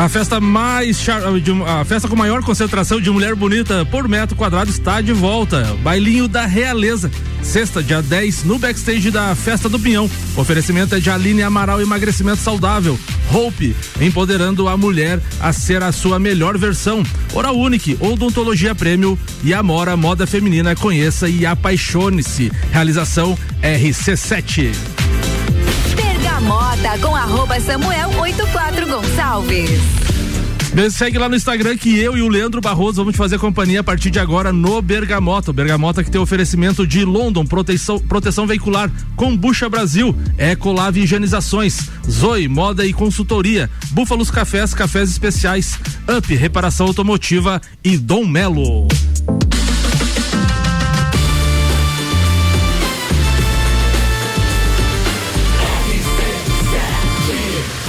A festa mais a festa com maior concentração de mulher bonita por metro quadrado está de volta. Bailinho da Realeza. Sexta, dia 10, no backstage da Festa do Pinhão. O oferecimento é de Aline Amaral Emagrecimento Saudável. Hope, empoderando a mulher a ser a sua melhor versão. Oral Unique, Odontologia Prêmio e Amora Moda Feminina. Conheça e apaixone-se. Realização RC7. Bergamota com arroba Samuel 84 Gonçalves. Me segue lá no Instagram que eu e o Leandro Barroso vamos te fazer companhia a partir de agora no Bergamota. Bergamota que tem oferecimento de London, proteção, proteção veicular, Combucha Brasil, Ecolave Higienizações, Zoe, Moda e Consultoria, Búfalos Cafés, Cafés Especiais, Up, Reparação Automotiva e Dom Melo.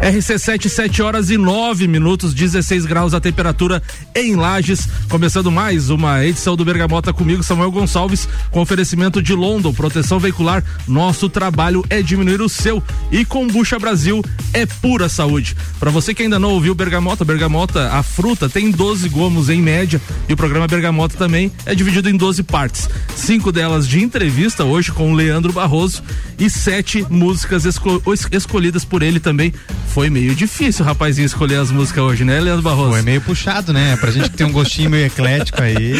RC7, 7 horas e 9 minutos, 16 graus a temperatura em Lages. Começando mais uma edição do Bergamota comigo, Samuel Gonçalves, com oferecimento de London, proteção veicular. Nosso trabalho é diminuir o seu. E Combucha Brasil é pura saúde. Para você que ainda não ouviu Bergamota, Bergamota, a fruta tem 12 gomos em média e o programa Bergamota também é dividido em 12 partes. Cinco delas de entrevista hoje com o Leandro Barroso e sete músicas esco escolhidas por ele também foi meio difícil, rapazinho, escolher as músicas hoje, né, Leandro Barroso? Foi meio puxado, né? Pra gente que tem um gostinho meio eclético aí.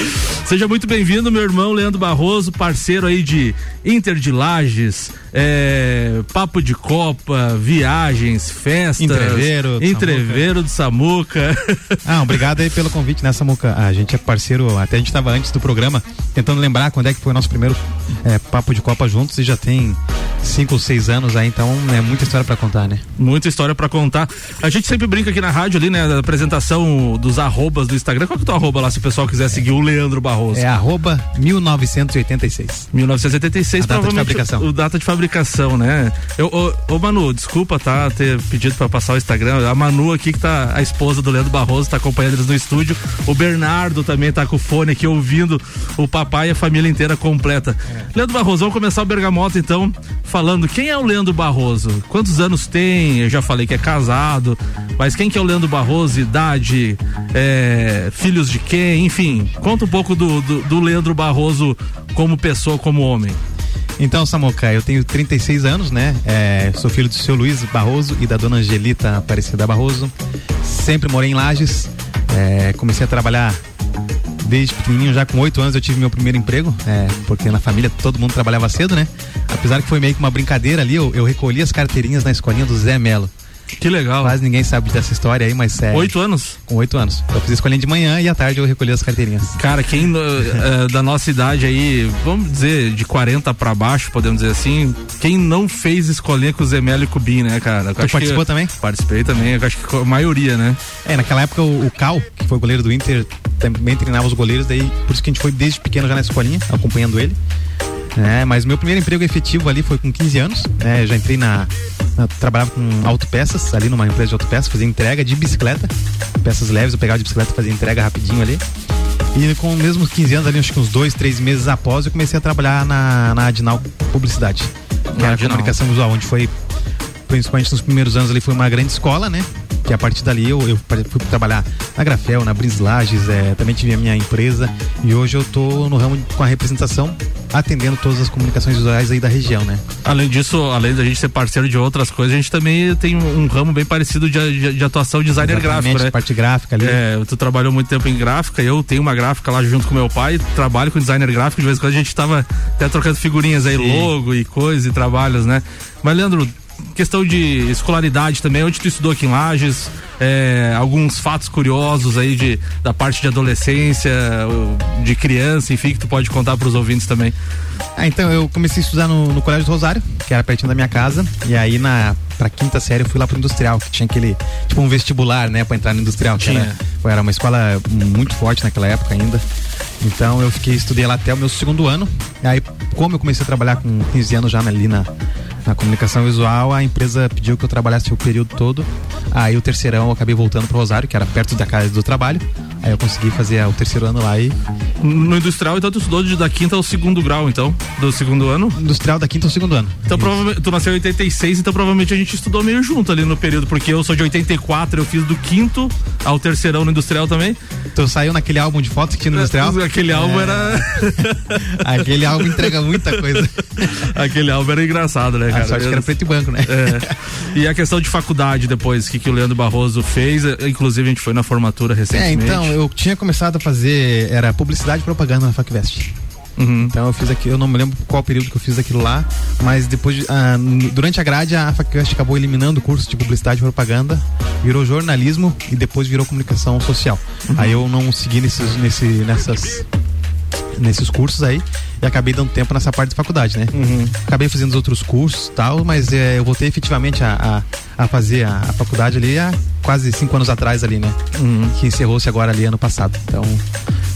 Seja muito bem-vindo, meu irmão Leandro Barroso, parceiro aí de Inter de Lages, é, Papo de Copa, viagens, festas. Entreveiro. Entreveiro do Samuca. Ah, obrigado aí pelo convite, né, Samuca? A gente é parceiro, até a gente estava antes do programa, tentando lembrar quando é que foi o nosso primeiro é, Papo de Copa juntos e já tem cinco ou seis anos aí, então é muita história para contar, né? Muita história para contar. A gente sempre brinca aqui na rádio ali, né, da apresentação dos arrobas do Instagram. Qual que é o teu arroba lá, se o pessoal quiser seguir o Leandro Barroso? É arroba 1986. 1986, a data de fabricação. O data de fabricação, né? Eu, ô, ô Manu, desculpa, tá, ter pedido para passar o Instagram. A Manu aqui que tá, a esposa do Leandro Barroso, tá acompanhando eles no estúdio. O Bernardo também tá com o fone aqui ouvindo o papai e a família inteira completa. É. Leandro Barroso, vamos começar o Bergamota então falando quem é o Leandro Barroso? Quantos anos tem? Eu já falei que é casado, mas quem que é o Leandro Barroso? Idade, é, filhos de quem? Enfim, conta um pouco do, do, do Leandro Barroso como pessoa, como homem. Então, Samuca, eu tenho 36 anos, né? É, sou filho do seu Luiz Barroso e da dona Angelita Aparecida Barroso. Sempre morei em Lages. É, comecei a trabalhar desde pequenininho, já com oito anos eu tive meu primeiro emprego, é, porque na família todo mundo trabalhava cedo, né? Apesar que foi meio que uma brincadeira ali, eu, eu recolhi as carteirinhas na escolinha do Zé Melo. Que legal. Quase ninguém sabe dessa história aí, mas é. Oito anos? Com oito anos. Eu fiz escolinha de manhã e à tarde eu recolhi as carteirinhas. Cara, quem uh, da nossa idade aí, vamos dizer, de 40 para baixo, podemos dizer assim, quem não fez escolinha com o Zemelo e Cubim, né, cara? Eu tu participou também? Participei também, eu acho que a maioria, né? É, naquela época o, o Cal, que foi o goleiro do Inter, também treinava os goleiros, daí por isso que a gente foi desde pequeno já na escolinha, acompanhando ele. É, mas meu primeiro emprego efetivo ali foi com 15 anos. Né? Eu já entrei na, na. Trabalhava com autopeças, ali numa empresa de autopeças, fazia entrega de bicicleta. Peças leves, eu pegava de bicicleta e fazia entrega rapidinho ali. E com mesmo 15 anos ali, acho que uns dois, três meses após, eu comecei a trabalhar na, na Adinal Publicidade. Que era comunicação visual, onde foi, principalmente nos primeiros anos ali, foi uma grande escola, né? que a partir dali eu, eu fui trabalhar na Grafel, na Brinslages, é, também tive a minha empresa e hoje eu tô no ramo com a representação atendendo todas as comunicações visuais aí da região, né? Além disso, além da gente ser parceiro de outras coisas, a gente também tem um, um ramo bem parecido de, de, de atuação designer Exatamente, gráfico, né? parte gráfica ali. É, tu trabalhou muito tempo em gráfica, eu tenho uma gráfica lá junto com meu pai, trabalho com designer gráfico, de vez em quando a gente tava até trocando figurinhas aí, Sim. logo e coisas e trabalhos, né? Mas Leandro, questão de escolaridade também, onde tu estudou aqui em Lages, é, alguns fatos curiosos aí de, da parte de adolescência, de criança, enfim, que tu pode contar para os ouvintes também. Ah, então eu comecei a estudar no, no Colégio do Rosário, que era pertinho da minha casa, e aí na pra quinta série eu fui lá pro industrial, que tinha aquele, tipo um vestibular, né, pra entrar no industrial. Tinha. Era, era uma escola muito forte naquela época ainda. Então eu fiquei, estudei lá até o meu segundo ano. E aí, como eu comecei a trabalhar com 15 anos já ali na, Na comunicação visual, a empresa pediu que eu trabalhasse o período todo. Aí o terceirão eu acabei voltando pro Rosário, que era perto da casa do trabalho. Aí eu consegui fazer o terceiro ano lá e. No industrial, então tu estudou de da quinta ao segundo grau, então? Do segundo ano? Industrial da quinta ao segundo ano. Então provavelmente. Tu nasceu em 86, então provavelmente a gente estudou meio junto ali no período, porque eu sou de 84, eu fiz do quinto ao terceirão no industrial também. Tu saiu naquele álbum de fotos que tinha no industrial? Aquele álbum É. era. Aquele álbum entrega muita coisa. Aquele álbum era engraçado, né, A cara? sorte que era preto e branco, né? É. E a questão de faculdade depois, o que, que o Leandro Barroso fez, eh, inclusive a gente foi na formatura É, recentemente. então, eu tinha começado a fazer, era publicidade e propaganda na FacVest. Uhum. Então eu fiz aqui, eu não me lembro qual período que eu fiz aquilo lá, mas depois, de- ah, durante a grade, a FacVest acabou eliminando o curso de publicidade e propaganda, virou jornalismo e depois virou comunicação social. Aí eu não segui nesses, nesse, nessas, nesses cursos aí e acabei dando tempo nessa parte da faculdade, né? Acabei fazendo os outros cursos e tal, mas eh, eu voltei efetivamente a, a, a fazer a, a faculdade ali há quase cinco anos atrás ali, né? Que encerrou-se agora ali ano passado. Então,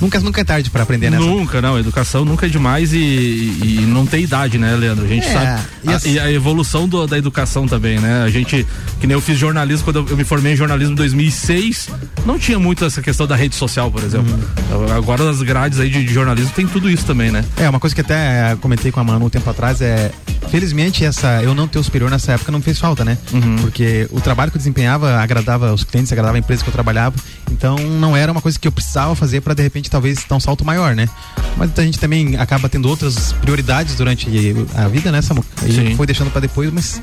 nunca, nunca é tarde para aprender nessa. Nunca, não. Educação nunca é demais e, e não tem idade, né, Leandro? A gente É, sabe. e a- as- E a, evolução do- da educação também, né? A gente, que nem eu fiz jornalismo, quando eu, eu me formei em jornalismo em 2006, não tinha muito essa questão da rede social, por exemplo. Uhum. Agora nas grades aí de, de jornalismo tem tudo isso também, né? É, uma coisa que até comentei com a Manu um tempo atrás é. Felizmente, essa, eu não ter o superior nessa época não fez falta, né? Uhum. Porque o trabalho que eu desempenhava agradava os clientes, agradava a empresa que eu trabalhava. Então não era uma coisa que eu precisava fazer para de repente talvez dar um salto maior, né? Mas a gente também acaba tendo outras prioridades durante a vida, né, Samu? Aí Sim. foi deixando para depois, mas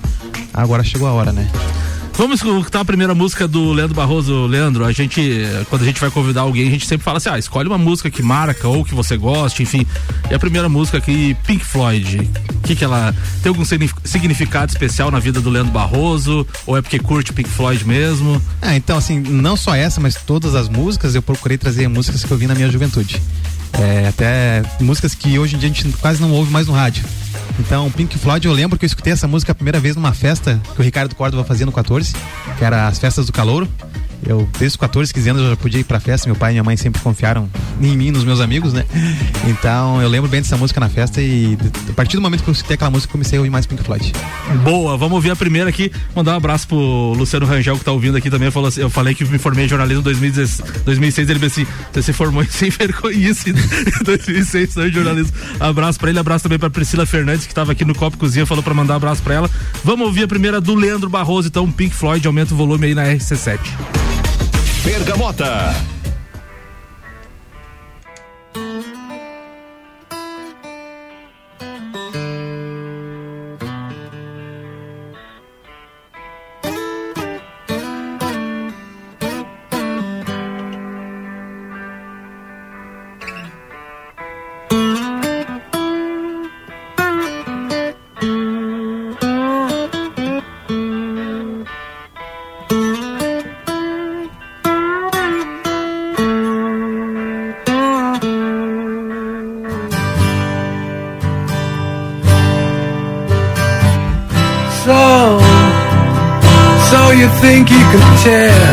agora chegou a hora, né? Vamos escutar a primeira música do Leandro Barroso. Leandro, a gente, quando a gente vai convidar alguém, a gente sempre fala assim: ah, escolhe uma música que marca ou que você goste, enfim. E a primeira música aqui, Pink Floyd. Que, que ela. Tem algum signif- significado especial na vida do Leandro Barroso? Ou é porque curte Pink Floyd mesmo? Ah, então assim, não só essa, mas todas as músicas, eu procurei trazer músicas que eu vi na minha juventude. É, até músicas que hoje em dia a gente quase não ouve mais no rádio. Então, Pink Floyd, eu lembro que eu escutei essa música a primeira vez numa festa que o Ricardo Córdova fazia no 14, que era as festas do Calouro. Eu, desde os 14, 15 anos, eu já podia ir pra festa. Meu pai e minha mãe sempre confiaram em mim, nos meus amigos, né? Então, eu lembro bem dessa música na festa e a partir do momento que eu escutei aquela música, comecei a ouvir mais Pink Floyd. Boa, vamos ouvir a primeira aqui. Mandar um abraço pro Luciano Rangel que tá ouvindo aqui também. Falou assim, eu falei que me formei em jornalismo em 2016, 2006. Ele disse assim: você se formou em sem vergonhice em 2006 não, em jornalismo. Abraço pra ele, abraço também pra Priscila Fernandes que tava aqui no Copo Cozinha. Falou pra mandar um abraço pra ela. Vamos ouvir a primeira do Leandro Barroso, então Pink Floyd. Aumenta o volume aí na RC7. Bergamota. Tell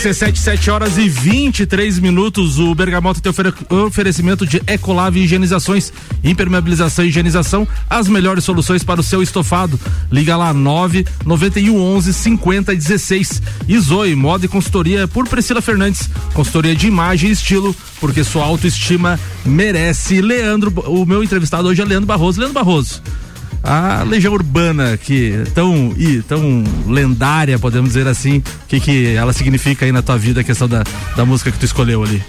RC7, 7 horas e 23 minutos. O Bergamota tem ofere- oferecimento de Ecolave Higienizações, impermeabilização e higienização, as melhores soluções para o seu estofado. Liga lá 9 91 11 50 16. E Zoe, moda e consultoria por Priscila Fernandes. Consultoria de imagem e estilo, porque sua autoestima merece. Leandro, o meu entrevistado hoje é Leandro Barroso. Leandro Barroso a Legião Urbana, que tão, ih, tão lendária, podemos dizer assim, o que, que ela significa aí na tua vida, a questão da, da música que tu escolheu ali?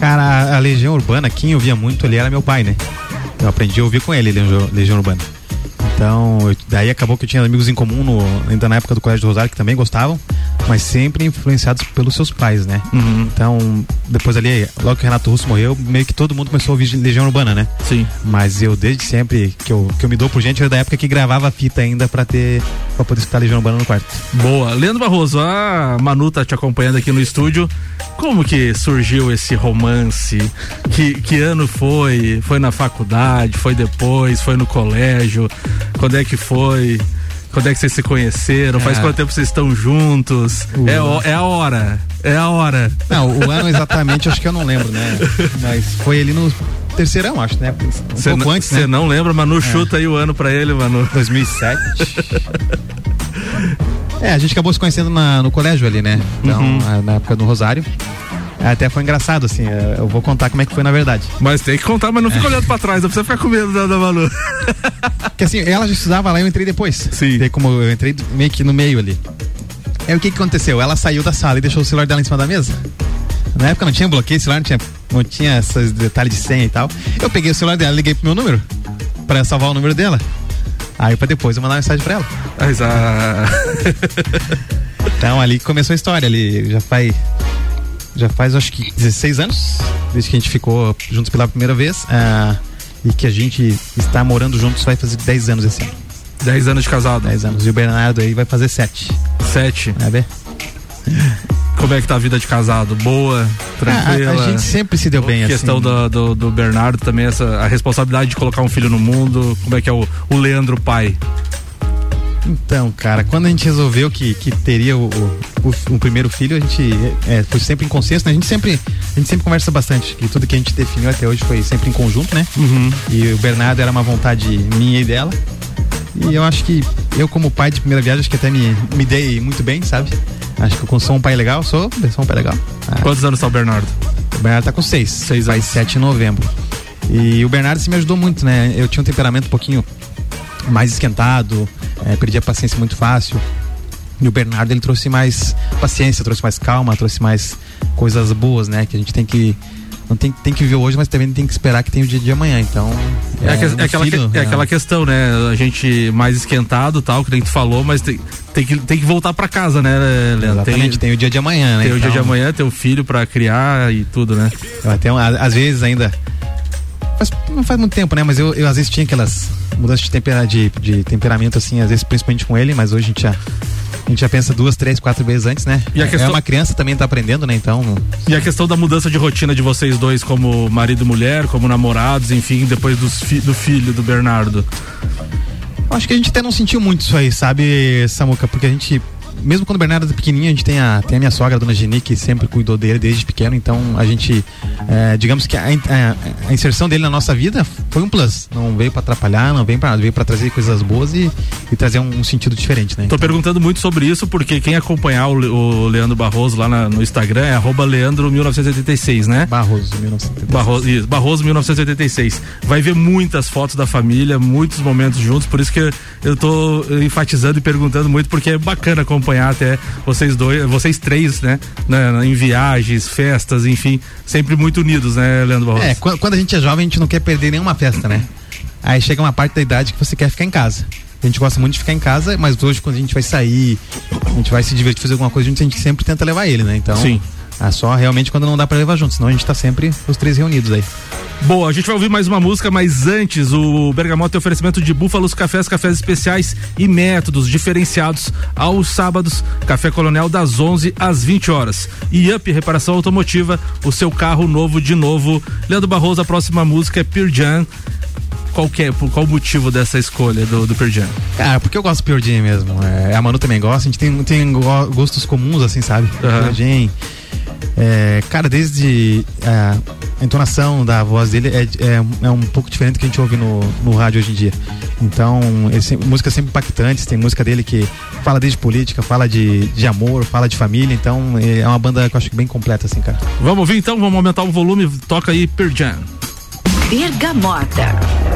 Cara, a Legião Urbana, quem eu via muito ali era meu pai, né? Eu aprendi a ouvir com ele, Legião, Legião Urbana. Então, eu- daí acabou que eu tinha amigos em comum, no- ainda na época do Colégio do Rosário, que também gostavam, mas sempre influenciados pelos seus pais, né? Então, depois ali, logo que o Renato Russo morreu, meio que todo mundo começou a ouvir Legião Urbana, né? Sim. Mas eu, desde sempre, que eu, que eu me dou por gente, eu da época que gravava fita ainda pra ter, pra poder escutar Legião Urbana no quarto. Boa. Leandro Barroso, a Manu tá te acompanhando aqui no estúdio. Como que surgiu esse romance? Que, que ano foi? Foi na faculdade? Foi depois? Foi no colégio? Quando é que foi? Quando é que vocês se conheceram? Faz É. quanto tempo vocês estão juntos? Uh. É, é a hora. É a hora. Não, o ano exatamente, acho que eu não lembro, né? Mas foi ali no terceirão, acho, né? Um Você pouco não, antes, cê né? não lembra, Manu? Chuta aí o ano pra ele, Manu. 2007. é, a gente acabou se conhecendo na- no colégio ali, né? Então, Uhum. na época do Rosário. Até foi engraçado, assim. é, Eu vou contar como é que foi na verdade. Mas tem que contar, mas não fica olhando pra trás, não precisa ficar com medo da, da Manu. Porque assim, ela já estudava lá, eu entrei depois. Sim. Daí, como eu entrei meio que no meio ali. Aí o que que aconteceu? Ela saiu da sala e deixou o celular dela em cima da mesa. Na época não tinha bloqueio, celular não tinha, não tinha esses detalhes de senha e tal. Eu peguei o celular dela, liguei pro meu número, pra salvar o número dela. Aí pra depois eu mandar uma mensagem pra ela. Mas a. Então ali começou a história, ali já faz. Já faz acho que 16 anos, desde que a gente ficou juntos pela primeira vez. ah, e que a gente está morando juntos vai fazer 10 anos esse ano. 10 anos de casado. 10 anos. E o Bernardo aí vai fazer 7. 7. Vai ver? Como é que tá a vida de casado? Boa? Tranquila? Ah, A, a gente sempre se deu bem questão assim. do, do, do Bernardo também, essa, a responsabilidade de colocar um filho no mundo. Como é que é o, o Leandro pai? Então, cara, quando a gente resolveu que, que teria o, o, o- primeiro filho, a gente é, foi sempre em consenso, né? A gente sempre, a gente sempre conversa bastante, que tudo que a gente definiu até hoje foi sempre em conjunto, né? E o Bernardo era uma vontade minha e dela. E eu acho que eu, como pai de primeira viagem, acho que até me, me dei muito bem, sabe? Acho que eu sou um pai legal, sou, sou um pai legal. Ah, Quantos anos tá o Bernardo? o Bernardo tá com seis. Seis anos. 7 em novembro. E o Bernardo se me ajudou muito, né? Eu tinha um temperamento um pouquinho mais esquentado, é, perdi a paciência muito fácil. E o Bernardo ele trouxe mais paciência, trouxe mais calma, trouxe mais coisas boas, né? Que a gente tem que. Não tem, tem que viver hoje, mas também tem que esperar que tenha o dia de amanhã. Então. É, que- um é aquela, filho, que- é né? aquela questão, né? A gente mais esquentado tal, que nem tu falou, mas tem, tem, que, tem que voltar pra casa, né, Leandro? Exatamente, tem, o dia de amanhã, né? tem o dia de Então, amanhã, tem o filho pra criar e tudo, né? Até, às vezes ainda. Faz- não faz muito tempo, né? Mas eu, eu às vezes tinha aquelas mudanças de, tempera, de, de temperamento, assim, às vezes principalmente com ele, mas hoje a gente já. A gente já pensa duas, três, quatro vezes antes, né? E a É- questão- É uma criança também tá aprendendo, né? Então. E a questão da mudança de rotina de vocês dois, como marido e mulher, como namorados, enfim, depois fi- do filho do Bernardo. Acho que a gente até não sentiu muito isso aí, sabe, Samuca? Porque a gente. Mesmo quando o Bernardo é pequenininho, a gente tem a, tem a minha sogra, a dona Geni, que sempre cuidou dele desde pequeno. Então a gente, é, digamos que a, a- a inserção dele na nossa vida foi um plus. Não veio pra atrapalhar, não veio nada, veio pra trazer coisas boas e, e trazer um, um sentido diferente, né? Tô perguntando muito sobre isso porque quem acompanhar o, o Leandro Barroso lá na- no Instagram é arroba Leandro1986, né? Barroso, 1970. Barroso, isso, Barroso 1986. Vai ver muitas fotos da família, muitos momentos juntos, por isso que eu tô enfatizando e perguntando muito, porque é bacana acompanhar até vocês dois, vocês três, né? Na- em viagens, festas, enfim, sempre muito unidos, né, Leandro Barroso? É, quando, quando a gente é jovem, a gente não quer perder nenhuma festa, né? Aí chega uma parte da idade que você quer ficar em casa. A gente gosta muito de ficar em casa, mas hoje quando a gente vai sair, a gente vai se divertir, fazer alguma coisa, a gente, a gente sempre tenta levar ele, né? Então, Sim. É só realmente quando não dá pra levar junto, senão a gente tá sempre os três reunidos aí. Boa, a gente vai ouvir mais uma música, mas antes o Bergamota tem oferecimento de búfalos, cafés, cafés especiais e métodos diferenciados aos sábados. Café Colonial das 11 às 20 horas. E Up Reparação Automotiva, o seu carro novo de novo. Leandro Barroso, a próxima música é Pearl Jam. Qual, que é, por qual o motivo dessa escolha do, do Pearl Jam? Cara, porque eu gosto do Pure Jam mesmo. É, a Manu também gosta, a gente tem, tem go- gostos comuns, assim, sabe? Pure Jam. É, cara, desde é, a entonação da voz dele é, é, é um pouco diferente do que a gente ouve no, no rádio hoje em dia. Então, ele sempre, músicas sempre impactantes, tem música dele que fala desde política, fala de, de amor, fala de família, então é uma banda que eu acho bem completa, assim, cara. Vamos ouvir então? Vamos aumentar o volume. Toca aí Pearl Jam. Bergamota.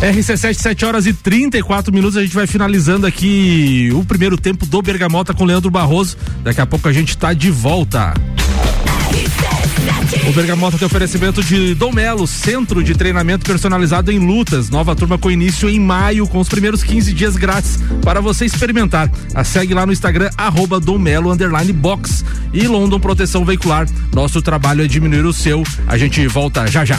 RC7, 7 horas e 34 minutos. A gente vai finalizando aqui o primeiro tempo do Bergamota com Leandro Barroso. Daqui a pouco a gente tá de volta. O Bergamota tem oferecimento de Dom Melo, centro de treinamento personalizado em lutas. Nova turma com início em maio, com os primeiros 15 dias grátis para você experimentar. A segue lá no Instagram, arroba Dom Melo, box. E London Proteção Veicular. Nosso trabalho é diminuir o seu. A gente volta já já.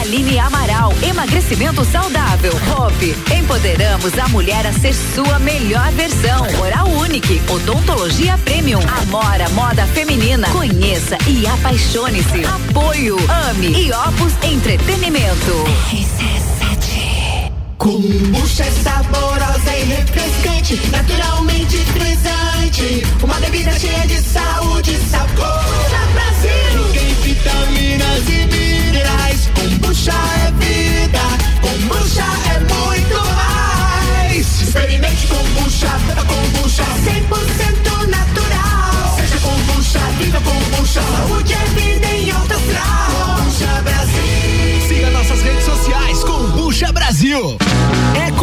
Aline Amaral, emagrecimento saudável. Hope, empoderamos a mulher a ser sua melhor versão. Oral Unique, odontologia premium. Amora, moda feminina. Conheça e apaixone-se. Apoio, ame e Opus Entretenimento. Kombucha é saborosa e refrescante, naturalmente frisante. Uma bebida cheia de saúde e sabor. Brasil. Tem vitaminas e. Kombucha é vida. Kombucha é muito mais. Experimente kombucha, beba kombucha. 100% natural. Seja kombucha, viva kombucha. Saúde é vida em alto astral. Kombucha Brasil. Siga nossas redes sociais, Combucha Brasil.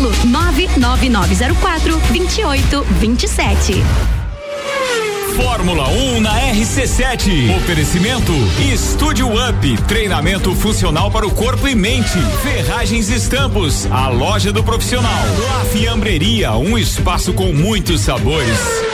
99904 2827. Fórmula 1 na RC7. Oferecimento Estúdio Up, treinamento funcional para o corpo e mente. Ferragens e Estampos, a loja do profissional. La Fiambreria, um espaço com muitos sabores.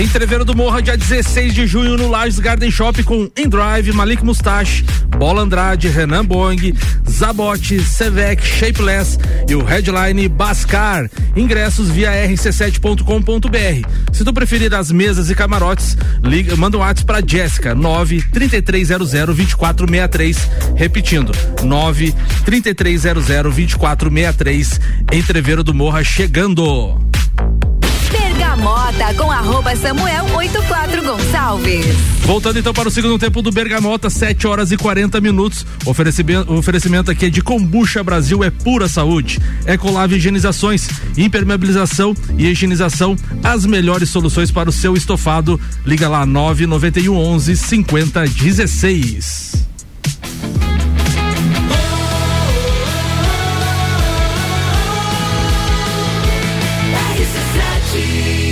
Entreveiro do Morra, dia 16 de junho, no Lages Garden Shop com Endrive, Malik Mustache, Bola Andrade, Renan Boing, Zabote, Sevec, Shapeless e o headline Bascar. Ingressos via rc7.com.br. Se tu preferir as mesas e camarotes, liga, manda um WhatsApp pra Jéssica, 93300 2463. Repetindo, 93300 2463. Entreveiro do Morra chegando. Bergamota com arroba Samuel 84 Gonçalves. Voltando então para o segundo tempo do Bergamota, 7 horas e 40 minutos. Oferecimento, oferecimento aqui é de Combucha Brasil, é pura saúde. Ecolave Higienizações, impermeabilização e higienização, as melhores soluções para o seu estofado. Liga lá 991 11 50 16.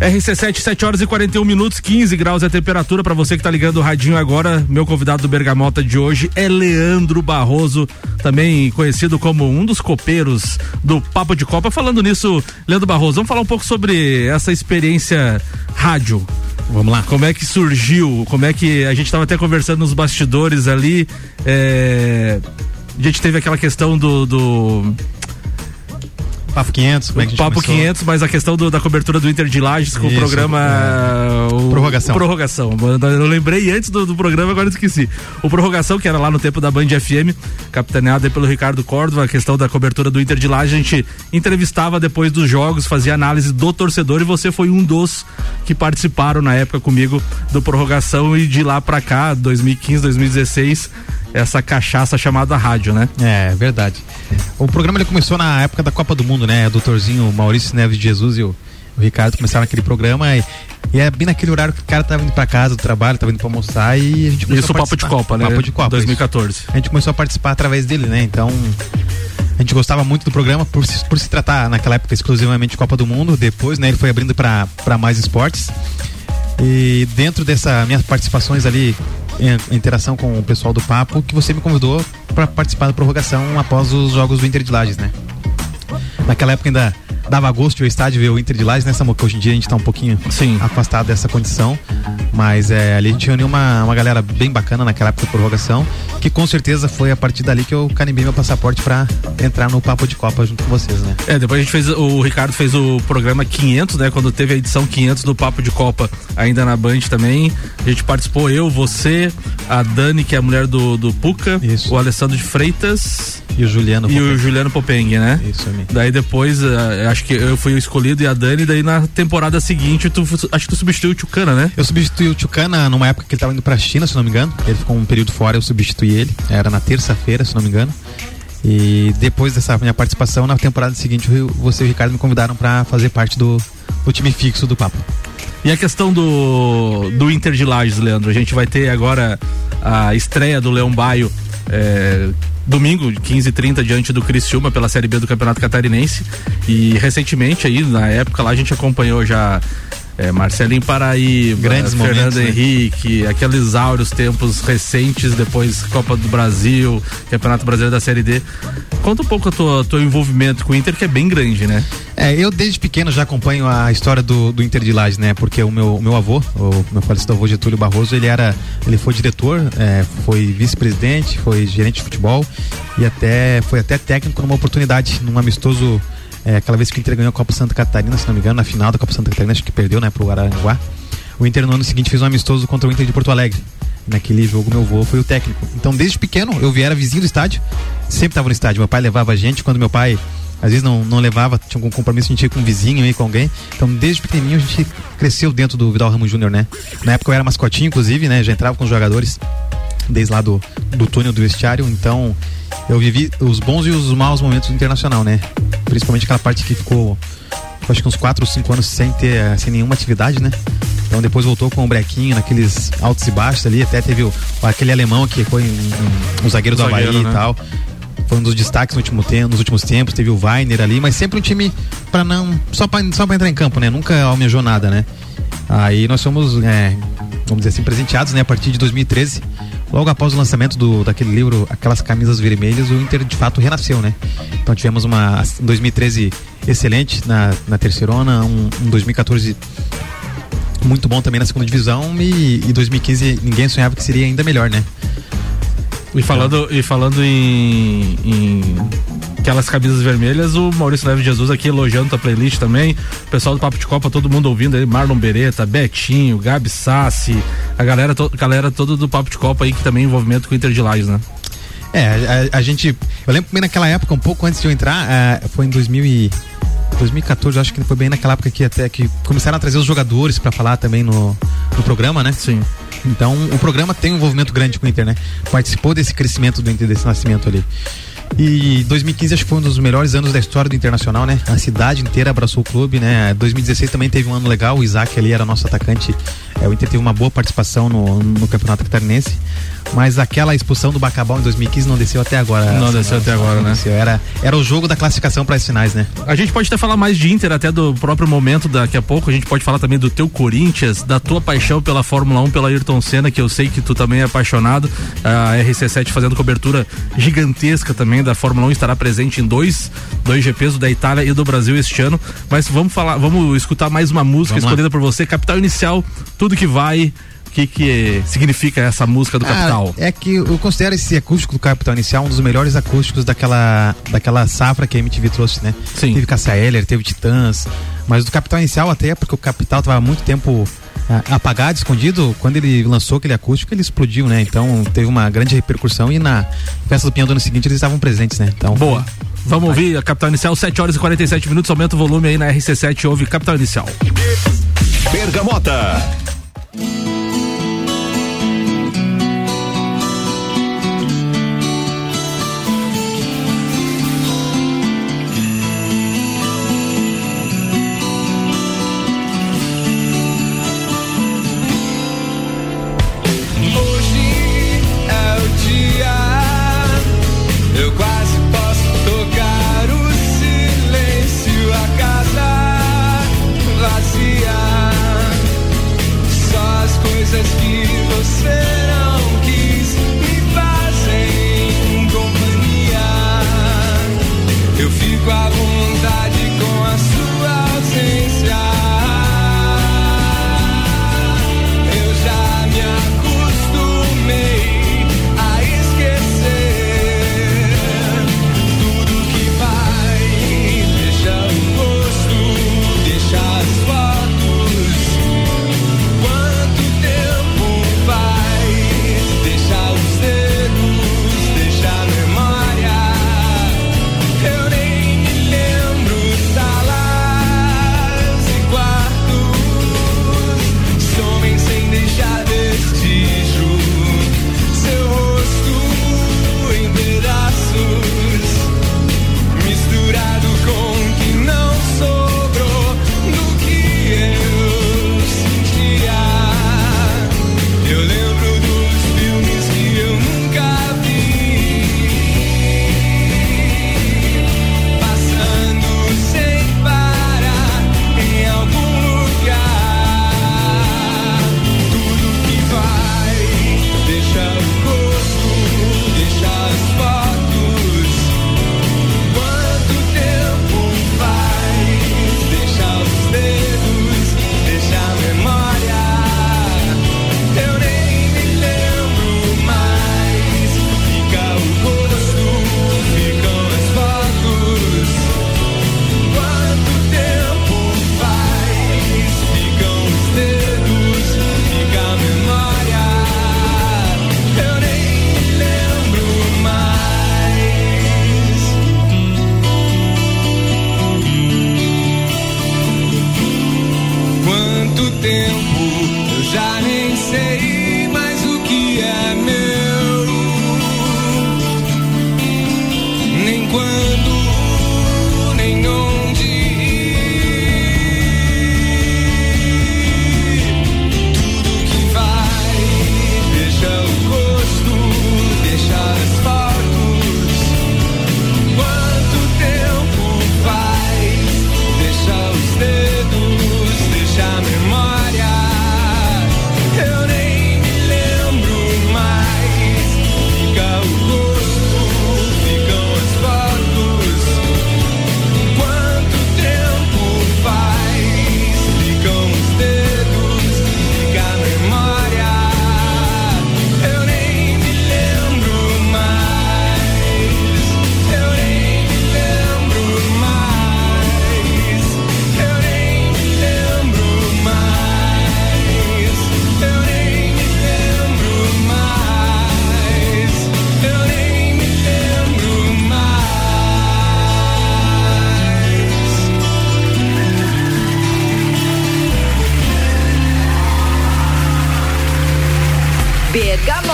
RC7, 7 horas e 41 minutos, 15 graus é a temperatura. Para você que tá ligando o radinho agora, meu convidado do Bergamota de hoje é Leandro Barroso, também conhecido como um dos copeiros do Papo de Copa. Falando nisso, Leandro Barroso, vamos falar um pouco sobre essa experiência rádio. Vamos lá. Como é que surgiu? Como é que a gente estava até conversando nos bastidores ali? é, A gente teve aquela questão do- do Papo 500, como é que a gente Papo começou? 500, mas a questão do- da cobertura do Inter de Lages com o Isso, programa. é. o- Prorrogação. o Prorrogação. Eu lembrei antes do, do programa, agora esqueci. O Prorrogação, que era lá no tempo da Band FM, capitaneado aí pelo Ricardo Córdova, a questão da cobertura do Inter de Lages, a gente entrevistava depois dos jogos, fazia análise do torcedor e você foi um dos que participaram na época comigo do Prorrogação e de lá pra cá, 2015, 2016, essa cachaça chamada rádio, né? É, verdade. O programa ele começou na época da Copa do Mundo, né? O doutorzinho Maurício Neves de Jesus e o, o Ricardo começaram aquele programa e, e é bem naquele horário que o cara tava indo pra casa do trabalho, tava indo pra almoçar e a gente começou Isso, a Papo de participar. Copa, né? Papo de Copa. 2014. isso. A gente começou a participar através dele, né? Então. A gente gostava muito do programa por se, por se tratar naquela época exclusivamente de Copa do Mundo. Depois, né, ele foi abrindo para mais esportes. E dentro dessa minhas participações ali, em interação com o pessoal do papo, que você me convidou para participar da prorrogação após os jogos do Inter de Lages, né? Naquela época ainda dava gosto de ir ao estádio ver o Inter de Lages, né, Samuel? Que hoje em dia a gente tá um pouquinho afastado dessa condição. Mas é, ali a gente reuniu uma, uma galera bem bacana naquela época da prorrogação, que com certeza foi a partir dali que eu carimbei meu passaporte para entrar no Papo de Copa junto com vocês, né? É, depois a gente fez, o Ricardo fez o programa 500, né? Quando teve a edição 500 do Papo de Copa, ainda na Band também. A gente participou, eu, você, a Dani, que é a mulher do, do Puca, o Alessandro de Freitas. E o Juliano E o Juliano Popeng, né? Isso aí. Daí depois, eh, acho que eu fui o escolhido e a Dani, daí na temporada seguinte, tu, acho que tu substituiu o Tchucana, né? Eu substituí o Tchucana numa época que ele tava indo pra China, se não me engano. Ele ficou um período fora, eu substituí ele. Era na terça-feira, se não me engano. E depois dessa minha participação, na temporada seguinte, você e o Ricardo me convidaram para fazer parte do, do time fixo do Papo. E a questão do, do Inter de Lages, Leandro? A gente vai ter agora a estreia do Leão Baio é, domingo, 15h30, diante do Criciúma pela Série B do Campeonato Catarinense. E recentemente aí, na época lá, a gente acompanhou já. É, Marcelinho Paraíba, Grandes Fernando momentos, né? Henrique, aqueles áureos tempos recentes, depois Copa do Brasil, Campeonato Brasileiro da Série D. Conta um pouco o teu, teu envolvimento com o Inter, que é bem grande, né? É, eu desde pequeno já acompanho a história do, do Inter de Lages, né? Porque o meu, o meu avô, o meu falecido avô Getúlio Barroso, ele era, ele foi diretor, é, foi vice-presidente, foi gerente de futebol e até foi até técnico numa oportunidade, num amistoso, é, aquela vez que o Inter ganhou a Copa Santa Catarina, se não me engano, na final da Copa Santa Catarina, acho que perdeu, né, pro Araranguá. O Inter no ano seguinte fez um amistoso contra o Inter de Porto Alegre. Naquele jogo, meu avô foi o técnico. Então, desde pequeno, eu era vizinho do estádio, sempre estava no estádio. Meu pai levava a gente, quando meu pai às vezes não, não levava, tinha algum compromisso, a gente ia com um vizinho aí, com alguém. Então, desde pequenininho a gente cresceu dentro do Vidal Ramos Júnior, né? Na época eu era mascotinho, inclusive, né? Já entrava com os jogadores desde lá do, do túnel do vestiário, então eu vivi os bons e os maus momentos do Internacional, né? Principalmente aquela parte que ficou, acho que uns 4 ou 5 anos sem ter, eh, sem nenhuma atividade, né? Então depois voltou com o brequinho naqueles altos e baixos ali, até teve o, aquele alemão que foi um, um- zagueiro do Zagueiro, Havaí né? e tal. Foi um dos destaques no último tempo, nos últimos tempos, teve o Weiner ali, mas sempre um time para não só para só para entrar em campo, né? Nunca almejou nada, né? Aí nós fomos, é, vamos dizer assim, presenteados, né, a partir de 2013. Logo após o lançamento do, daquele livro, Aquelas Camisas Vermelhas, o Inter de fato renasceu, né? Então tivemos uma um 2013 excelente na, na terceirona, um, um 2014 muito bom também na segunda divisão e, e 2015 ninguém sonhava que seria ainda melhor, né? E falando, e falando em, em aquelas camisas vermelhas, o Maurício Neves Jesus aqui elogiando tua playlist também. O pessoal do Papo de Copa, todo mundo ouvindo aí, Marlon Beretta, Betinho, Gabi Sassi, a galera, to, galera toda do Papo de Copa aí que também tem envolvimento com o Inter de Lages, né? É, a, a gente. Eu lembro bem naquela época, um pouco antes de eu entrar, ah, foi em 2000 e, 2014, acho que foi bem naquela época que até que começaram a trazer os jogadores pra falar também no, no programa, né? Sim. Então o programa tem um envolvimento grande com o Inter, né? Participou desse crescimento do Inter, desse nascimento ali. E 2015 acho que foi um dos melhores anos da história do Internacional, né? A cidade inteira abraçou o clube, né? 2016 também teve um ano legal, o Isaac ali era nosso atacante. É, o Inter teve uma boa participação no, no Campeonato Catarinense. Mas aquela expulsão do Bacabal em 2015 não desceu até agora. Não desceu até agora, não né? desceu. Era, era o jogo da classificação para as finais, né? A gente pode até falar mais de Inter, até do próprio momento daqui a pouco. A gente pode falar também do teu Corinthians, da tua paixão pela Fórmula 1, pela Ayrton Senna, que eu sei que tu também é apaixonado. A RC7 fazendo cobertura gigantesca também da Fórmula 1, estará presente em dois, dois GPs, o da Itália e do Brasil este ano. Mas vamos falar, vamos escutar mais uma música Vamos lá. escolhida por você, Capital Inicial, tudo que vai. O que, que significa essa música do Ah, Capital? é que eu considero esse acústico do Capital Inicial um dos melhores acústicos daquela, daquela safra que a MTV trouxe, né? Sim. Teve Cassia Eller, teve Titãs, mas do Capital Inicial até porque o Capital tava há muito tempo apagado, escondido, quando ele lançou aquele acústico ele explodiu, né? Então teve uma grande repercussão e na festa do Pinhão do ano seguinte eles estavam presentes, né? Então Boa. Vamos ouvir a Capital Inicial, 7 horas e 47 minutos. Aumenta o volume aí na RC7. Ouve Capital Inicial. Bergamota.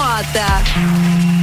Bergamota.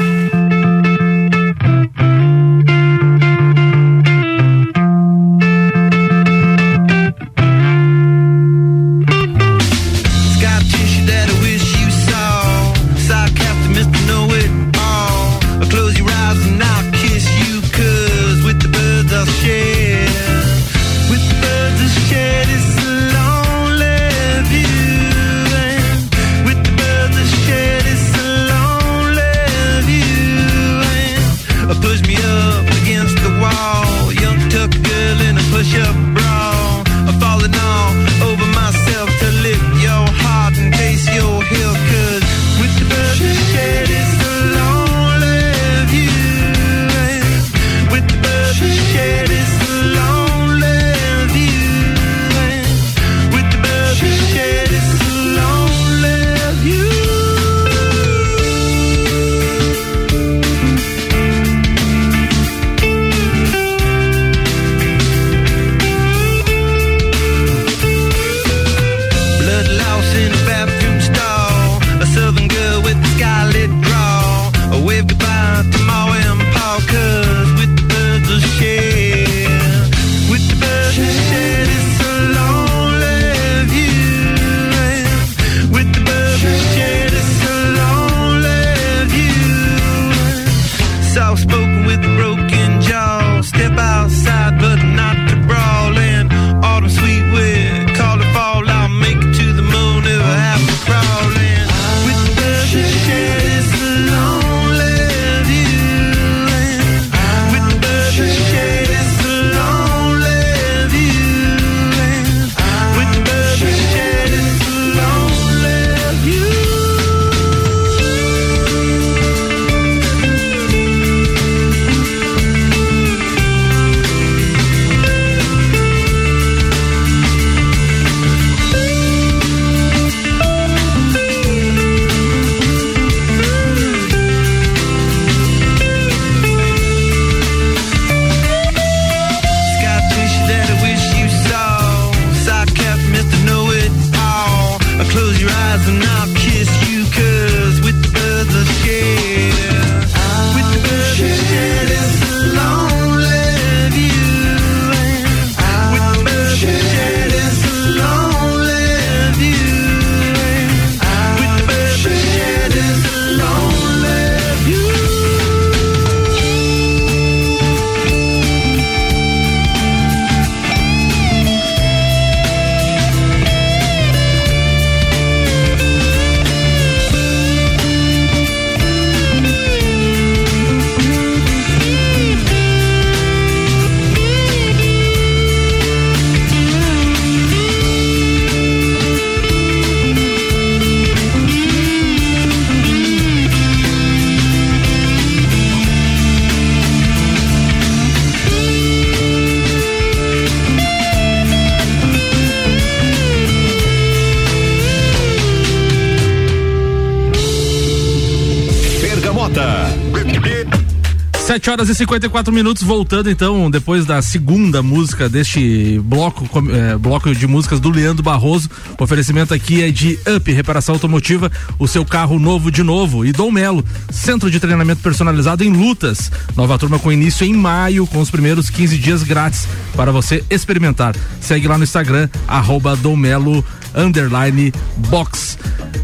Horas e 54 minutos, voltando então, depois da segunda música deste bloco, eh, bloco de músicas do Leandro Barroso. O oferecimento aqui é de Up, reparação automotiva, o seu carro novo de novo. E Dom Melo, centro de treinamento personalizado em lutas. Nova turma com início em maio, com os primeiros 15 dias grátis para você experimentar. Segue lá no Instagram, arroba Dom Melo, underline box.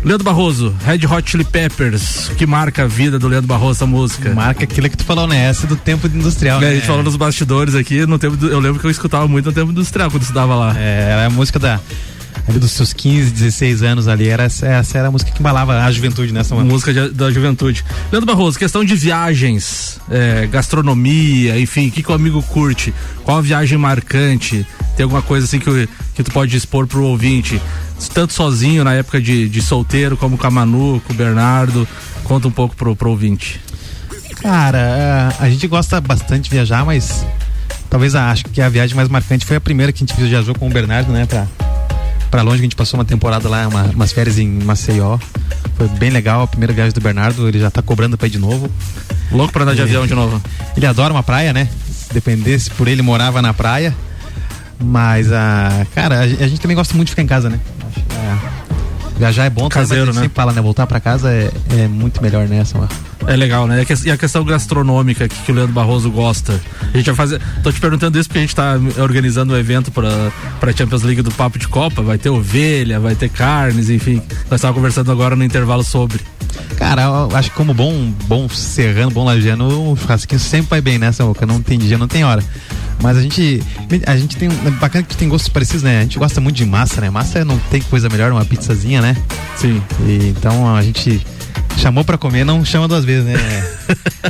Leandro Barroso, Red Hot Chili Peppers, que marca a vida do Leandro Barroso essa música. Marca aquilo que tu falou, né? Essa é do tempo industrial. É, né? a gente falou nos bastidores aqui, no tempo do- eu lembro que eu escutava muito no tempo industrial quando estudava lá. É, era a música da. Ali dos seus 15, 16 anos ali, era, essa, era a música que embalava a juventude nessa Música de- da juventude. Leandro Barroso, questão de viagens, é, gastronomia, enfim, o que, que o amigo curte? Qual a viagem marcante? Tem alguma coisa assim que, que tu pode expor pro ouvinte? Tanto sozinho na época de, de solteiro, como com a Manu, com o Bernardo. Conta um pouco pro, pro ouvinte. Cara, a, a gente gosta bastante de viajar, mas talvez a- acho que a viagem mais marcante foi a primeira que a gente viajou com o Bernardo, né? Pra, pra longe, a gente passou uma temporada lá, uma- umas férias em Maceió. Foi bem legal a primeira viagem do Bernardo, ele já tá cobrando pra ir de novo. Louco pra andar de avião de novo. Ele adora uma praia, né? Se dependesse por ele, morava na praia. Mas, a cara, a, a gente também gosta muito de ficar em casa, né? É, viajar é bom, tá? Caseiro, gente né? sempre fala, né? Voltar pra casa é, é muito melhor nessa, mano. É legal, né? E a que- a questão gastronômica que, que o Leandro Barroso gosta. A gente vai fazer. Tô te perguntando isso porque a gente tá organizando um evento pra, pra Champions League do Papo de Copa. Vai ter ovelha, vai ter carnes, enfim. Nós estávamos conversando agora no intervalo sobre. Cara, eu acho que como bom, bom serrano, bom lajeano, o churrasquinho sempre vai bem nessa boca. Não tem dia, não tem hora. Mas a gente, a gente tem, é bacana que tem gostos parecidos, né? A gente gosta muito de massa, né? Massa não tem coisa melhor, uma pizzazinha, né? Sim. E, então a gente chamou pra comer, não chama duas vezes, né?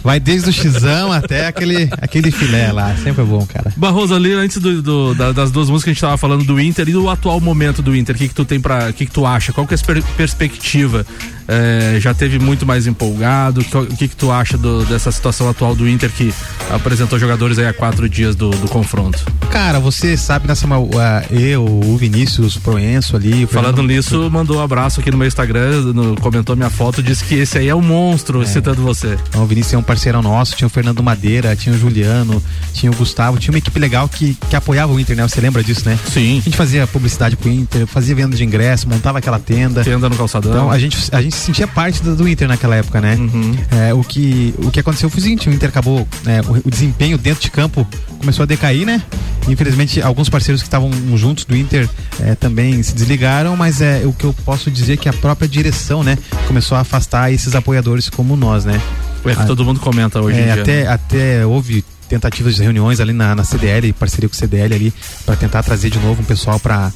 Vai desde o xizão até aquele, aquele filé lá. Sempre é bom, cara. Barroso, ali, antes do, do- da- das duas músicas que a gente tava falando do Inter e do atual momento do Inter, o que, que tu tem para, o que, que tu acha? Qual que é a per- perspectiva? É, já teve muito mais empolgado? O que, que tu acha do- dessa situação atual do Inter que apresentou jogadores aí há quatro dias do, do confronto? Cara, você sabe, nessa uh, eu, o Vinícius, o Proenço ali. o Falando Fernando- nisso, mandou um abraço aqui no meu Instagram, no- comentou minha foto, disse que esse aí é um monstro, citando você. Então, o Vinícius é um parceirão nosso, tinha o Fernando Madeira, tinha o Juliano, tinha o Gustavo, tinha uma equipe legal que, que apoiava o Inter, né? Você lembra disso, né? Sim. A gente fazia publicidade pro Inter, fazia venda de ingresso, montava aquela tenda. Tenda no calçadão. Então a gente, a gente se sentia parte do, do Inter naquela época, né? Uhum. É, o, que, o que aconteceu foi o seguinte, o Inter acabou, né, o, o desempenho dentro de campo começou a decair, né? Infelizmente, alguns parceiros que estavam juntos do Inter é, também se desligaram, mas é o que eu posso dizer é que a própria direção, né, começou a afastar esses apoiadores como nós, né? É que Ah, todo mundo comenta hoje é, em dia. até, né? até houve tentativas de reuniões ali na, na CDL, parceria com o CDL ali, para tentar trazer de novo um pessoal para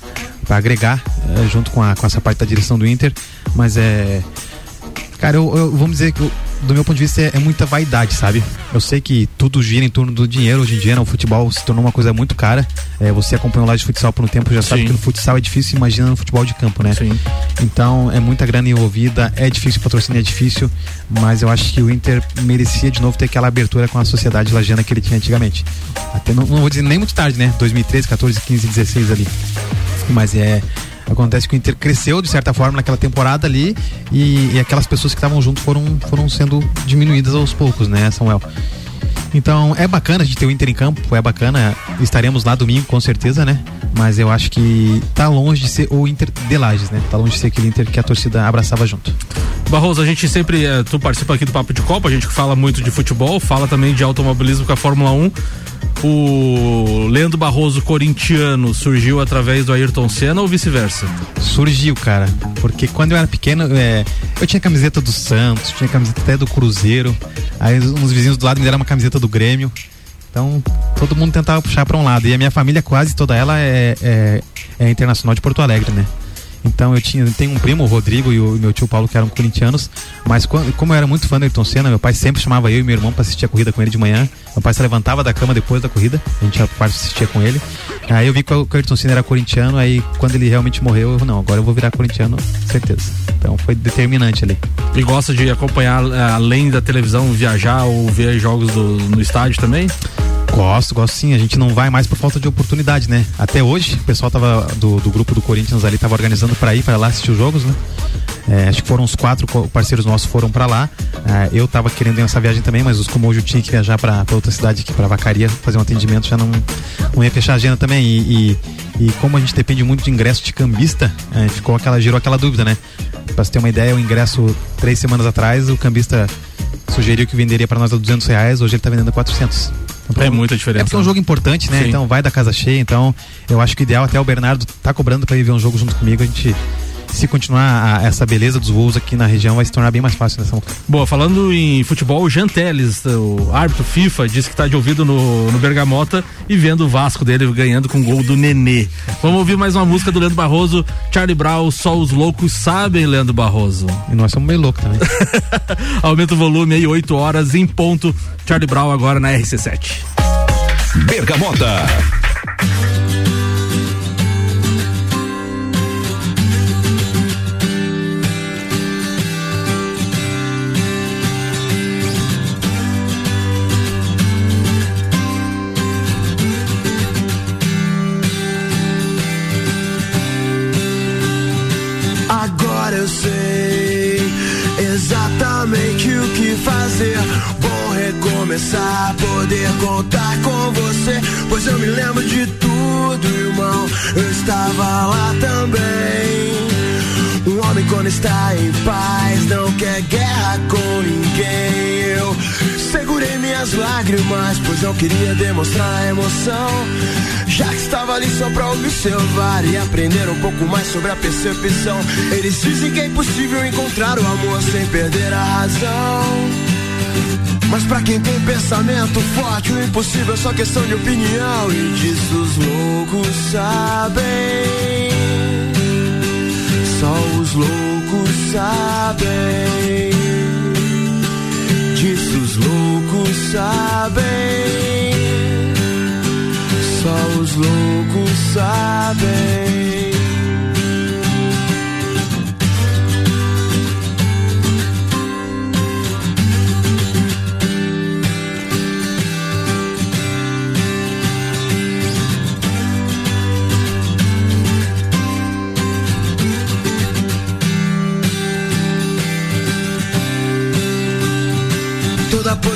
agregar eh, junto com, a, com essa parte da direção do Inter. Mas é. Cara, eu, eu- vamos dizer que eu- do meu ponto de vista é, é muita vaidade, sabe? Eu sei que tudo gira em torno do dinheiro hoje em dia, né? O futebol se tornou uma coisa muito cara. É, você acompanhou lá de futsal por um tempo, já sabe Sim. que no futsal é difícil, imagina no futebol de campo, né? Sim. Então é muita grana envolvida, é difícil patrocínio, é difícil, mas eu acho que o Inter merecia de novo ter aquela abertura com a sociedade lajana que ele tinha antigamente. Até não, não vou dizer nem muito tarde, né? 2013, 14, 15, 16 ali. Mas é. Acontece que o Inter cresceu de certa forma naquela temporada ali e, e aquelas pessoas que estavam junto foram, foram sendo diminuídas aos poucos, né, Samuel? Então é bacana a gente ter o Inter em campo, é bacana. Estaremos lá domingo com certeza, né? Mas eu acho que tá longe de ser o Inter de Lages, né? Tá longe de ser aquele Inter que a torcida abraçava junto. Barroso, a gente sempre, eh, tu participa aqui do Papo de Copa, a gente fala muito de futebol, fala também de automobilismo com a Fórmula 1. O Leandro Barroso corintiano surgiu através do Ayrton Senna ou vice-versa? Surgiu, cara. Porque quando eu era pequeno, é, eu tinha camiseta do Santos, tinha camiseta até do Cruzeiro. Aí uns vizinhos do lado me deram uma camiseta do Grêmio. Então, todo mundo tentava puxar pra um lado. E a minha família, quase toda ela, é, é, é internacional de Porto Alegre, né? Então eu tinha, tenho um primo, o Rodrigo, e o meu tio Paulo, que eram corintianos. Mas quando- como eu era muito fã do Ayrton Senna, meu pai sempre chamava eu e meu irmão pra assistir a corrida com ele de manhã. Meu pai se levantava da cama depois da corrida, a gente ia pro quarto assistia com ele. Aí eu vi que o que o Ayrton Senna era corintiano, aí quando ele realmente morreu, eu, não, agora eu vou virar corintiano, certeza. Então foi determinante ali. E gosta de acompanhar, eh, além da televisão, viajar ou ver jogos do- no estádio também? Gosto, gosto sim. A gente não vai mais por falta de oportunidade, né? Até hoje, o pessoal tava do, do grupo do Corinthians ali tava organizando para ir para lá assistir os jogos, né? É, acho que foram uns quatro parceiros nossos foram para lá. É, eu tava querendo ir nessa viagem também, mas os como hoje eu tinha que viajar para outra cidade aqui, para Vacaria, fazer um atendimento, já não, não ia fechar a agenda também. E, e, e como a gente depende muito de ingresso de cambista, é, ficou aquela, gerou aquela dúvida, né? Pra você ter uma ideia, o ingresso três semanas atrás, o cambista sugeriu que venderia para nós a 200 reais, hoje ele tá vendendo a 400. Então, É muita diferença. É porque é um jogo importante, né? Sim. Então vai da casa cheia. Então eu acho que o ideal até o Bernardo tá cobrando para ir ver um jogo junto comigo. A gente, se continuar a- essa beleza dos voos aqui na região, vai se tornar bem mais fácil nessa Boa, falando em futebol, o Jean Teles, o árbitro FIFA, disse que tá de ouvido no, no Bergamota e vendo o Vasco dele ganhando com o gol do Nenê. Vamos ouvir mais uma música do Leandro Barroso, Charlie Brown, Só os Loucos Sabem, Leandro Barroso. E nós somos meio loucos também. Aumenta o volume aí, 8 horas em ponto. Charlie Brown agora na RC7. Bergamota. Recomeçar, poder contar com você. Pois eu me lembro de tudo, irmão. Eu estava lá também. Um homem quando está em paz não quer guerra com ninguém. Eu segurei minhas lágrimas, pois não queria demonstrar emoção. Já que estava ali só pra observar e aprender um pouco mais sobre a percepção. Eles dizem que é impossível encontrar o amor sem perder a razão. Mas pra quem tem pensamento forte, o impossível é só questão de opinião. E disso os loucos sabem. Só os loucos sabem. Disso os loucos sabem. Só os loucos sabem.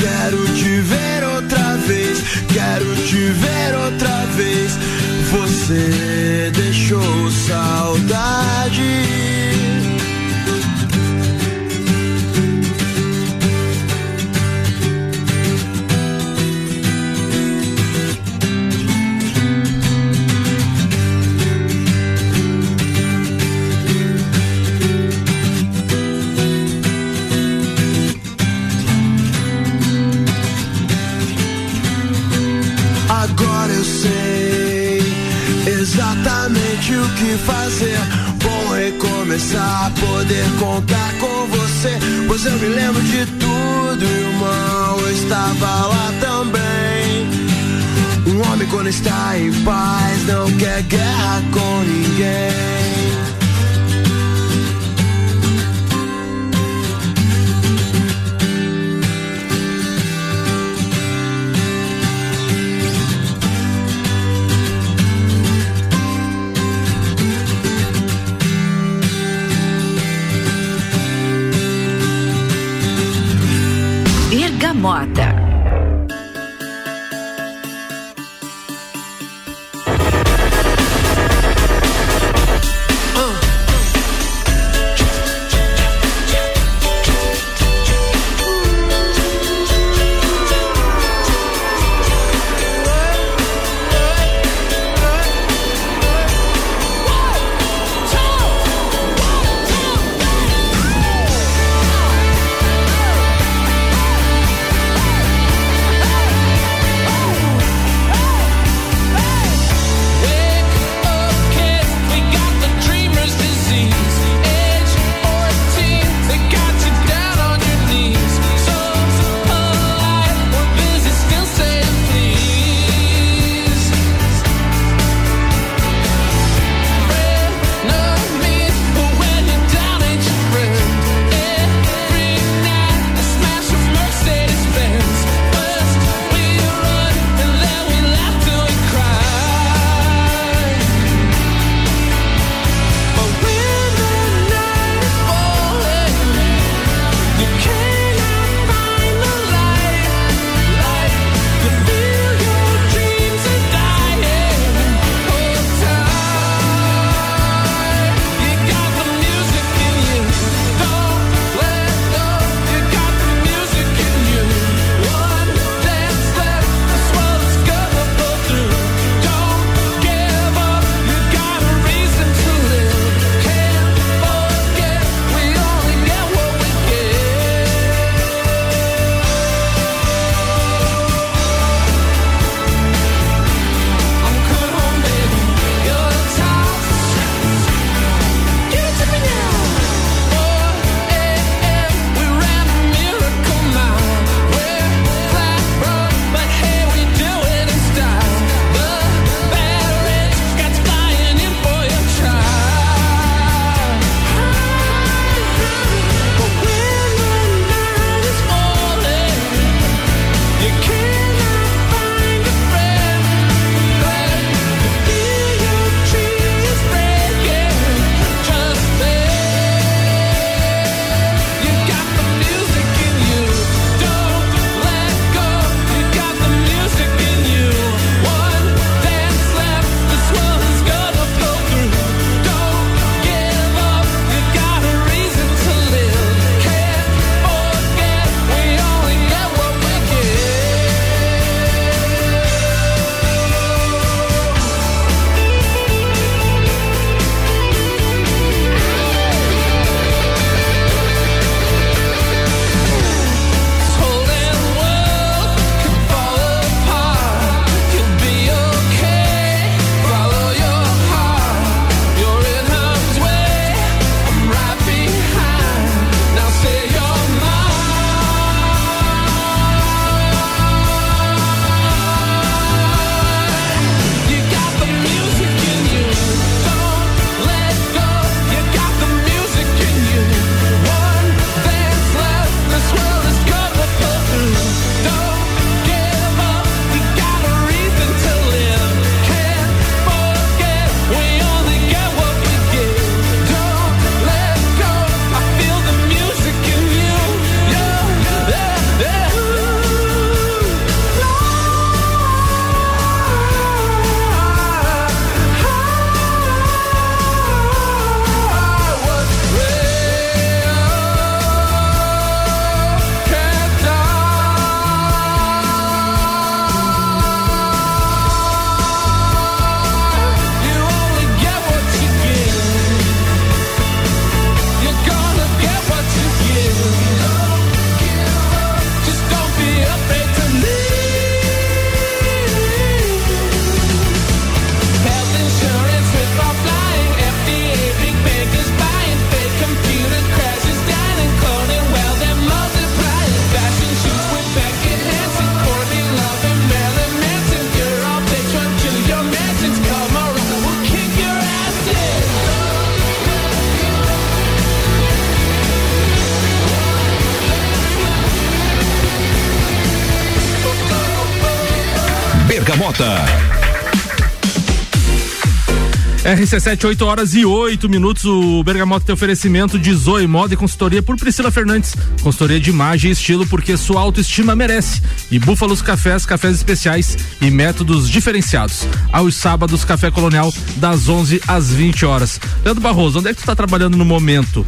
Quero te ver outra vez, quero te ver outra vez. Você deixou saudade. Que fazer. Bom recomeçar, poder contar com você. Pois eu me lembro de tudo, irmão. Eu estava lá também. Um homem quando está em paz não quer guerra com ninguém. Bergamota. RC7, 8 horas e 8 minutos. O Bergamota tem oferecimento de Zoe Moda e consultoria por Priscila Fernandes. Consultoria de imagem e estilo porque sua autoestima merece. E Búfalos Cafés, cafés especiais e métodos diferenciados. Aos sábados, Café Colonial, das 11 às 20 horas. Leandro Barroso, onde é que tu tá trabalhando no momento?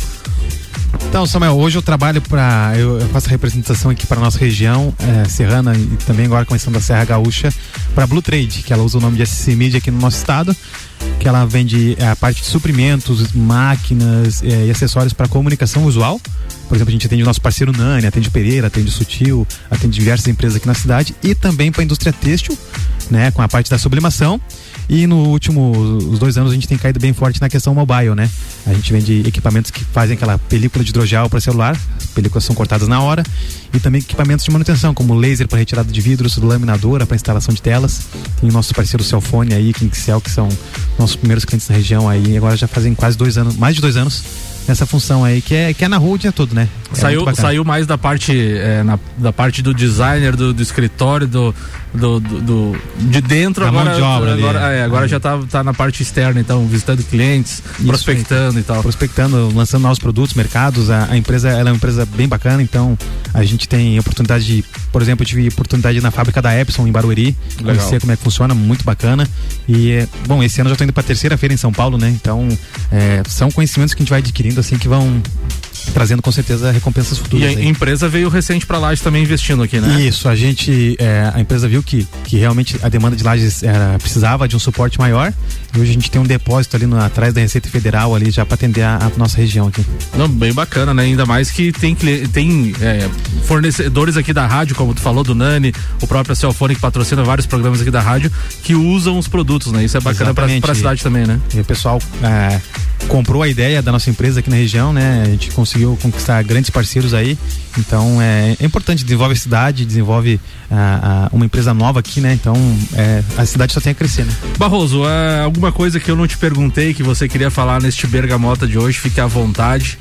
Então, Samuel, hoje eu trabalho para eu, eu faço representação aqui para nossa região eh, serrana e também agora começando da Serra Gaúcha para Blue Trade, que ela usa o nome de SC Media aqui no nosso estado, que ela vende eh, a parte de suprimentos, máquinas eh, e acessórios para comunicação visual. Por exemplo, a gente atende o nosso parceiro Nani, atende Pereira, atende Sutil, atende diversas empresas aqui na cidade e também para a indústria têxtil, né, com a parte da sublimação. E no último, os dois anos a gente tem caído bem forte na questão mobile, né? A gente vende equipamentos que fazem aquela película de hidrogel para celular, películas são cortadas na hora, e também equipamentos de manutenção, como laser para retirada de vidros, laminadora para instalação de telas. Tem o nosso parceiro Cellfone aí, Kingsel, que são nossos primeiros clientes na região aí, agora já fazem quase dois anos, mais de dois anos nessa função aí, que é, que é na rua o dia todo, né? É saiu, saiu mais da parte é, na- da parte do designer, do, do escritório, do, do, do- de dentro Da mão agora. de obra ali, agora, é. é, agora já tá, tá na parte externa, então, visitando clientes, prospectando e tal. prospectando, lançando novos produtos, mercados. A, a empresa ela é uma empresa bem bacana, então a gente tem oportunidade de, por exemplo, eu tive oportunidade na fábrica da Epson em Barueri, Legal. conhecer como é que funciona, muito bacana. E é, bom, esse ano eu já estou indo para a terceira feira em São Paulo, né? Então é, são conhecimentos que a gente vai adquirindo assim que vão trazendo com certeza recompensas E futuras. a aí. empresa veio recente pra Lages também investindo aqui, né? Isso, a gente, é, a empresa viu que, que realmente a demanda de lajes era, precisava de um suporte maior e hoje a gente tem um depósito ali no, atrás da Receita Federal ali já para atender a, a nossa região aqui. Não, bem bacana, né? Ainda mais que tem, tem é, fornecedores aqui da rádio, como tu falou, do Nani, o próprio Celfone que patrocina vários programas aqui da rádio, que usam os produtos, né? Isso é bacana Exatamente. pra cidade também, né? E o pessoal é, comprou a ideia da nossa empresa aqui na região, né? A gente conseguiu conquistar grandes parceiros aí. Então é, é importante, desenvolve a cidade, desenvolve ah, ah, uma empresa nova aqui, né? Então é, a cidade só tem a crescer, né? Barroso, é, alguma coisa que eu não te perguntei que você queria falar neste Bergamota de hoje, fique à vontade.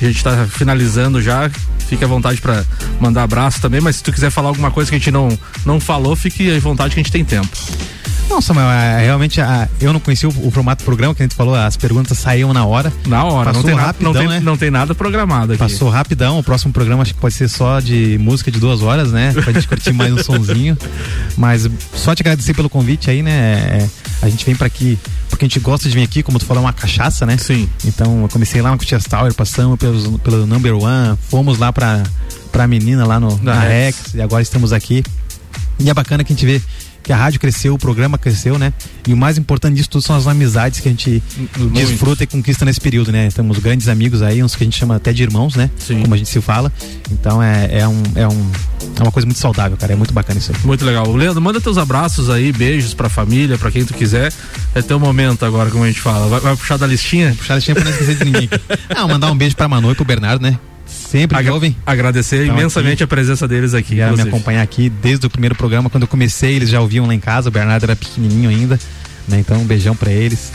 A gente tá finalizando já, fique à vontade pra mandar abraço também, mas se tu quiser falar alguma coisa que a gente não, não falou, fique à vontade que a gente tem tempo. Não, Samuel, é, realmente a- eu não conhecia o, o formato do programa que a gente falou, as perguntas saíam na hora. Na hora, Passou não tem, nada, rapidão, não, tem, né? não tem nada programado aqui. Passou rapidão, o próximo programa acho que pode ser só de música de duas horas, né? Pra gente curtir mais um sonzinho. Mas só te agradecer pelo convite aí, né? É, a gente vem pra aqui porque a gente gosta de vir aqui, como tu falou, é uma cachaça, né? Sim. Então eu comecei lá no Cutias Tower, passamos pelos, pelo Number One, fomos lá pra, pra menina lá no, Da na. Rex, e agora estamos aqui. E é bacana que a gente vê que a rádio cresceu, o programa cresceu, né? E o mais importante disso tudo são as amizades que a gente Muito. desfruta e conquista nesse período, né? Temos grandes amigos aí, uns que a gente chama até de irmãos, né? Sim. Como a gente se fala. Então é, é, um, é, um, é uma coisa muito saudável, cara. É muito bacana isso aí. Muito legal. Leandro, manda teus abraços aí, beijos pra família, pra quem tu quiser. É teu momento agora, como a gente fala. Vai, vai puxar da listinha? Puxar a listinha pra não esquecer de ninguém. Ah, mandar um beijo pra Manu e pro Bernardo, né? Sempre Agra- ouvem. Agradecer Então, imensamente aqui- a presença deles aqui. Vieram me acompanhar aqui desde o primeiro programa. Quando eu comecei, eles já ouviam lá em casa. O Bernardo era pequenininho ainda. Né? Então, um beijão pra eles.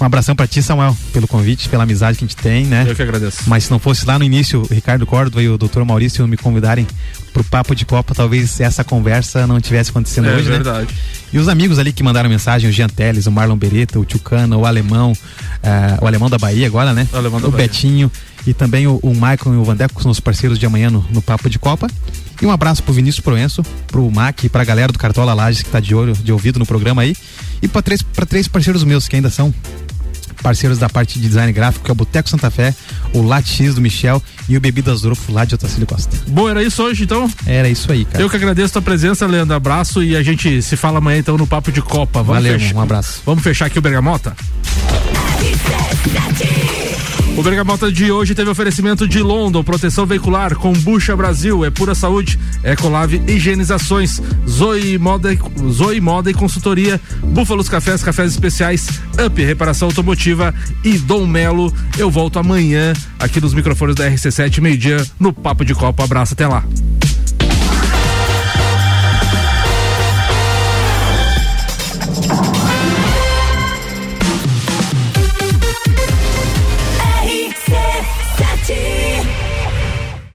Um abração pra ti, Samuel, pelo convite, pela amizade que a gente tem, né? Eu que agradeço. Mas se não fosse lá no início o Ricardo Córdova e o Dr. Maurício me convidarem pro Papo de Copa, talvez essa conversa não tivesse acontecendo É hoje, né? verdade. E os amigos ali que mandaram mensagem, o Jean Teles, o Marlon Beretta, o Tchucana, o Alemão, eh, o Alemão da Bahia agora, né? O Alemão da o. Betinho e também o, o Michael e o Vandeco, que são os parceiros de amanhã no, no Papo de Copa. E um abraço pro Vinícius Proenço, pro Mac e pra galera do Cartola Lages que tá de olho, de ouvido no programa aí. E pra três, pra três parceiros meus que ainda são parceiros da parte de design gráfico, que é o Boteco Santa Fé, o Latte X do Michel e o Bebidas Dorofo lá de Otacílio Costa. Bom, era isso hoje, então? Era isso aí, cara. Eu que agradeço a tua presença, Leandro. Abraço e a gente se fala amanhã, então, no Papo de Copa. Vamos Valeu, fechar- um abraço. Vamos fechar aqui o Bergamota? O Bergamota de hoje teve oferecimento de London, proteção veicular, Combucha Brasil, é pura saúde, Ecolave Higienizações, Zoe Moda, Zoe Moda e Consultoria, Búfalos Cafés, Cafés Especiais, Up Reparação Automotiva e Dom Melo. Eu volto amanhã aqui nos microfones da RC7, meio-dia, no Papo de Copa. Abraço, até lá.